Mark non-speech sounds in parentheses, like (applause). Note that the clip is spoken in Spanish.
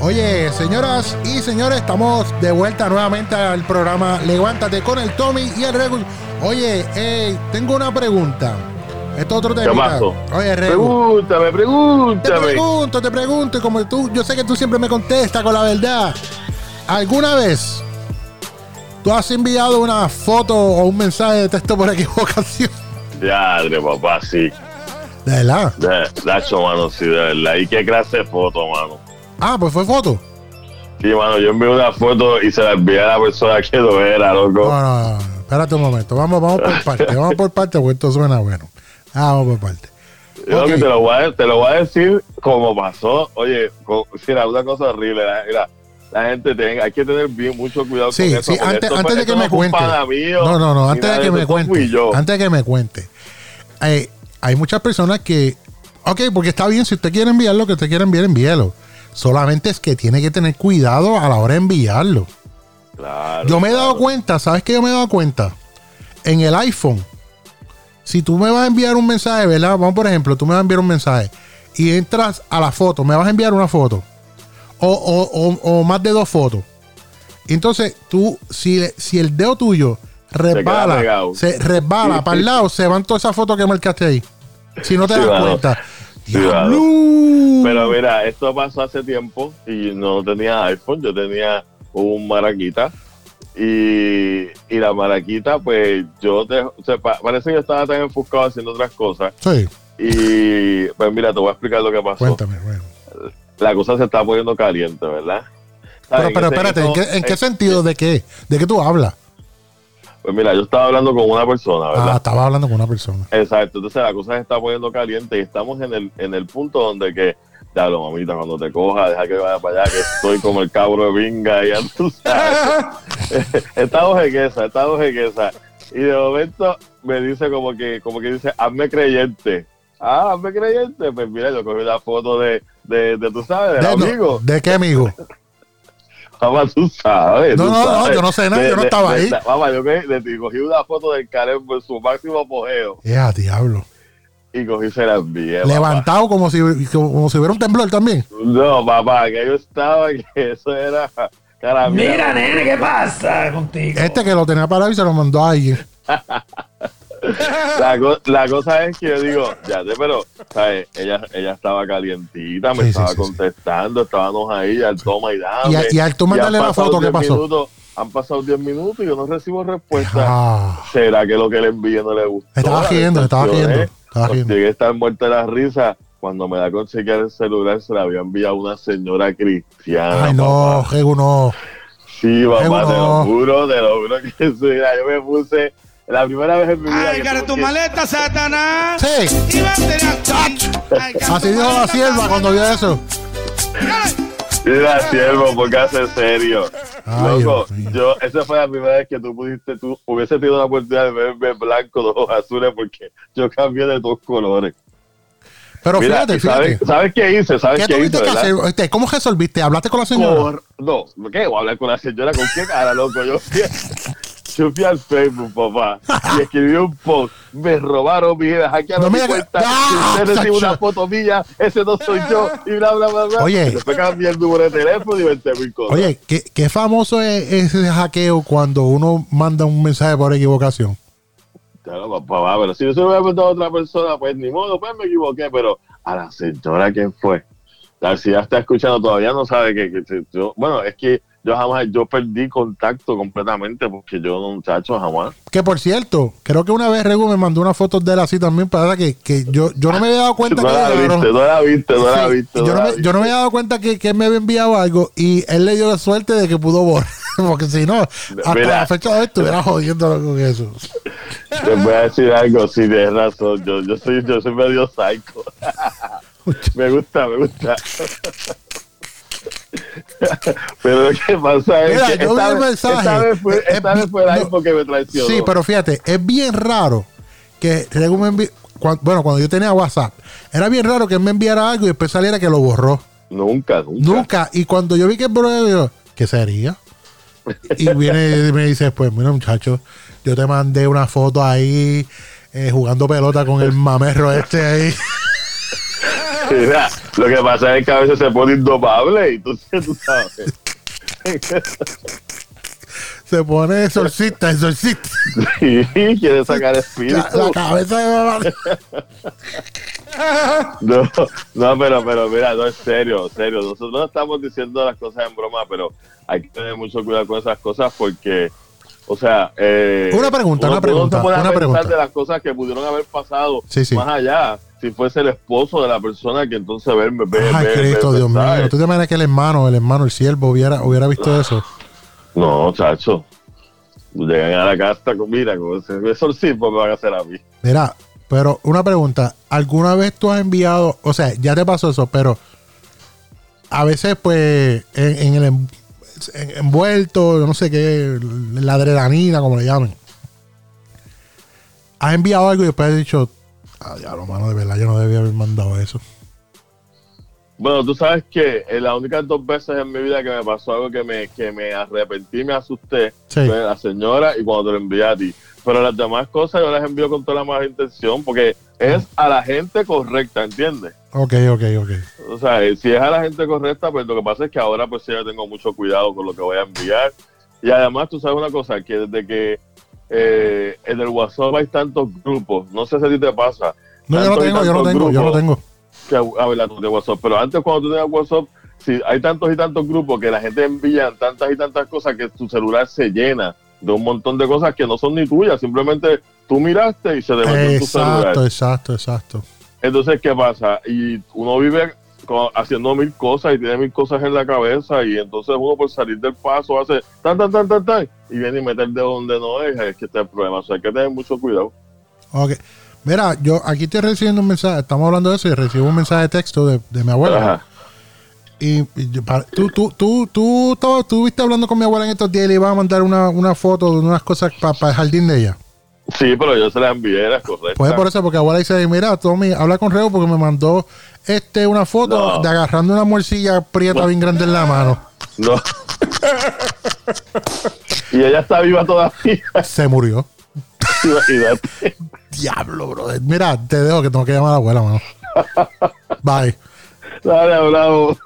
Oye, señoras y señores, estamos de vuelta nuevamente al programa Levántate con el Tommy y el Regu. Oye, eh, tengo una pregunta. Esto es otro tema. Oye, Regu. Pregúntame, Te pregúntame. pregunto, te pregunto, y como tú, yo sé que tú siempre me contestas con la verdad. ¿Alguna vez tú has enviado una foto o un mensaje de texto por equivocación? (laughs) Diadre, papá, sí. De verdad. De, Dacho, mano, sí, de verdad. ¿Y qué clase de foto, mano? Ah, pues fue foto. Sí, mano, yo envié una foto y se la envié a la persona que lo era, loco. No, no, no. Espérate un momento. Vamos, vamos por (laughs) parte. Vamos por parte, porque esto suena bueno. Ah, vamos por parte. Yo ok. que te, lo voy a, te lo voy a decir como pasó. Oye, si era una cosa horrible. Mira, la gente tiene, hay que tener bien mucho cuidado Sí, con eso. sí, antes, esto antes fue- de que me cuente. mío, No, no, no, antes de que me cuente. Antes de que me cuente. Hay muchas personas que. Ok, porque está bien, si usted quiere enviar lo que usted quiere enviar, envíelo. Solamente es que tiene que tener cuidado a la hora de enviarlo. Claro, Yo me he dado claro. cuenta, ¿sabes qué yo me he dado cuenta? En el iPhone, si tú me vas a enviar un mensaje, ¿verdad? Vamos, por ejemplo, tú me vas a enviar un mensaje y entras a la foto, me vas a enviar una foto o, o- o- o más de dos fotos. Entonces, tú, si, si el dedo tuyo resbala, pegado. se resbala para el lado, se van todas esas fotos que marcaste ahí. Si no te Sí, das cuenta. Pero mira, esto pasó hace tiempo y no tenía iPhone, yo tenía un maraquita. Y, y la maraquita, pues yo te, o sea, pa- parece que yo estaba tan enfocado haciendo otras cosas. Sí, Y pues mira, te voy a explicar lo que pasó. cuéntame. bueno. La cosa se está poniendo caliente, ¿verdad? Pero, pero espérate, ¿en qué, en qué sentido? ¿De qué? ¿De qué tú hablas? Pues mira, yo estaba hablando con una persona, Ah, ¿verdad? estaba hablando con una persona. Exacto, entonces la cosa se está poniendo caliente y estamos en el, en el punto donde que, ya lo mamita, cuando te coja, deja que vaya para allá, que estoy como el cabro de vinga, ya tú sabes. (laughs) estamos en esa, estamos en esa. Y de momento me dice como que, como que dice, hazme creyente. Ah, hazme creyente. Pues mira, yo cogí la foto de, de, de tú sabes, del ¿De, no, amigo. ¿De qué amigo? (laughs) Mamá, tú sabes. No, tú no, no, sabes. yo no sé nada, yo no estaba ahí. Mamá, yo cogí, de- cogí una foto del Karen por su máximo apogeo Ya, diablo. y cogí se la envié. papá. Levantado como si, como si hubiera un temblor también. No, papá, que yo estaba, que eso era cara Mira, nene, ¿qué pasa contigo? Este que lo tenía parado y se lo mandó a alguien. (laughs) La, co- la cosa es que yo digo, ya sé, pero, ¿sabes? Ella, ella estaba calientita, me Sí, estaba sí, contestando, estábamos ahí al toma y dame. Y, a- y al tú mandarle la foto, ¿qué 10 pasó? minutos, han pasado 10 minutos y yo no recibo respuesta. Ah, ¿Será que lo que le envié no le gustó? estaba riendo, estaba riendo. Pues llegué a estar muerta de la risa. Cuando me da con chequear el celular, se la había enviado una señora cristiana. Ay, no. Regu, no. Sí, papá, te no. lo juro, te lo juro que sí. Yo me puse la primera vez en mi vida. Ay, que cara, tuve tu que- maleta, Satanás. Sí, Y cara, así dijo la sierva cuando vio eso. Mira, siervo, porque hace serio. Ay, Loco, Dios yo, esa fue la primera vez que tú pudiste, tú hubiese tenido la oportunidad de verme blanco, de ojos azules, porque yo cambié de dos colores. Pero Mira, fíjate, ¿y ¿sabes, fíjate. ¿sabes qué hice? ¿Sabes ¿Qué qué, tuviste hice? que hacer? Este, ¿Cómo resolviste? ¿Hablaste con la señora? Por- no, ¿qué? Voy a hablar con la señora. ¿Con qué cara, loco? Yo (laughs) fui al Facebook, papá, y escribí un post. Me robaron mi vida, hackearon No mi cuenta. ¡Ah, si usted recibe una foto mía, ese no soy yo, y bla, bla, bla, bla. Oye. Y después cambié el número de teléfono y 20 mil cosas. Oye, ¿qué, qué famoso es ese hackeo cuando uno manda un mensaje por equivocación? Claro, papá, pero si yo se lo hubiera preguntado a otra persona, pues ni modo, pues me equivoqué, pero a la señora, ¿quién fue? Tal, si ya está escuchando, todavía no sabe que, que- que bueno, es que yo jamás, yo perdí contacto completamente porque yo, muchacho, jamás. Que por cierto, creo que una vez Regu me mandó una foto de él así también para que, que yo, yo no me había dado (laughs) cuenta no que la viste, no la viste, no la viste. yo, no me, yo no me había dado cuenta que, que él me había enviado algo y él le dio la suerte de que pudo borrar. (laughs) Porque si no, hasta Mira. la fecha de hoy estuviera jodiéndolo con eso. Te voy a decir algo, sí, tienes razón. Yo, yo, soy, yo soy medio psycho. (laughs) me gusta, me gusta. (laughs) pero lo que pasa es Mira, que esta, vez- mensaje. esta vez fue, esta eh, vez fue no. me traicionó. Sí, pero fíjate, es bien raro que me bueno, cuando yo tenía WhatsApp, era bien raro que él me enviara algo y después saliera que lo borró. Nunca, nunca. Nunca. Y cuando yo vi que el borró, yo, ¿qué sería? Y viene y me dice, pues mira muchacho, yo te mandé una foto ahí eh, jugando pelota con el mamerro este ahí. (laughs) Mira, lo que pasa es que a veces se pone indomable y tú, (laughs) tú sabes. Se pone exorcista, exorcista. Sí, quiere sacar espíritu. La, la cabeza de mamá. (laughs) No, no, pero, pero mira, no es serio, serio. Nosotros no estamos diciendo las cosas en broma, pero hay que tener mucho cuidado con esas cosas porque, o sea, eh, Una pregunta, uno- una pregunta, uno se a una pregunta. de las cosas que pudieron haber pasado Sí, sí. más allá. Si fuese el esposo de la persona que entonces ve, ve, Ay, ve Cristo, Dios mío. ¿Tú te imaginas que el hermano, el hermano, el siervo hubiera, hubiera visto eso? No, chacho. Llegan a la casa con, mira, con ese exorcismo me van a hacer a mí. Mira, pero una pregunta. ¿Alguna vez tú has enviado, o sea, ya te pasó eso, pero a veces pues en, en el en- en- envuelto, no sé qué, la adrenalina, como le llamen. Has enviado algo y después has dicho, ah, ya lo mano, de verdad, yo no debía haber mandado eso. Bueno, tú sabes que en las únicas dos veces en mi vida que me pasó algo que me, que me arrepentí, me asusté, Sí. fue la señora y cuando te lo envié a ti. Pero las demás cosas yo las envío con toda la mejor intención porque es a la gente correcta, ¿entiendes? Ok, ok, ok. O sea, eh, si es a la gente correcta, pues lo que pasa es que ahora pues sí ya tengo mucho cuidado con lo que voy a enviar. Y además tú sabes una cosa, que desde que eh, en el WhatsApp hay tantos grupos, no sé si a ti te pasa. No, yo no tengo, yo no tantos tengo, yo no tengo. que a ver de WhatsApp. Pero antes cuando tú tenías WhatsApp, si hay tantos y tantos grupos que la gente envía tantas y tantas cosas que tu celular se llena de un montón de cosas que no son ni tuyas, simplemente tú miraste y se en tu celular. Exacto, exacto, exacto. Entonces, ¿qué pasa? Y uno vive haciendo mil cosas y tiene mil cosas en la cabeza y entonces uno por salir del paso hace tan, tan, tan, tan, tan y viene y meter de donde no es, es que está el problema. O sea, hay que tener mucho cuidado. Ok. Mira, yo aquí estoy recibiendo un mensaje, estamos hablando de eso y recibo un mensaje de texto de, de mi abuela. Ajá. Y, y tú, tú, tú, tú, estabas- tú estuviste hablando con mi abuela en estos días y le iba a mandar una, una foto de unas cosas para el jardín de ella. Sí, pero yo se las envié, era correcta. Pues es por eso, porque abuela dice, mira, Tommy, habla con Reo porque me mandó este una foto No. de agarrando una morcilla prieta bien grande en la mano. No. (laughs) y ella está viva todavía. Se murió. Imagínate. Diablo, brother. Mira, te dejo que tengo que llamar a la abuela, mano. Bye. Dale, bravo.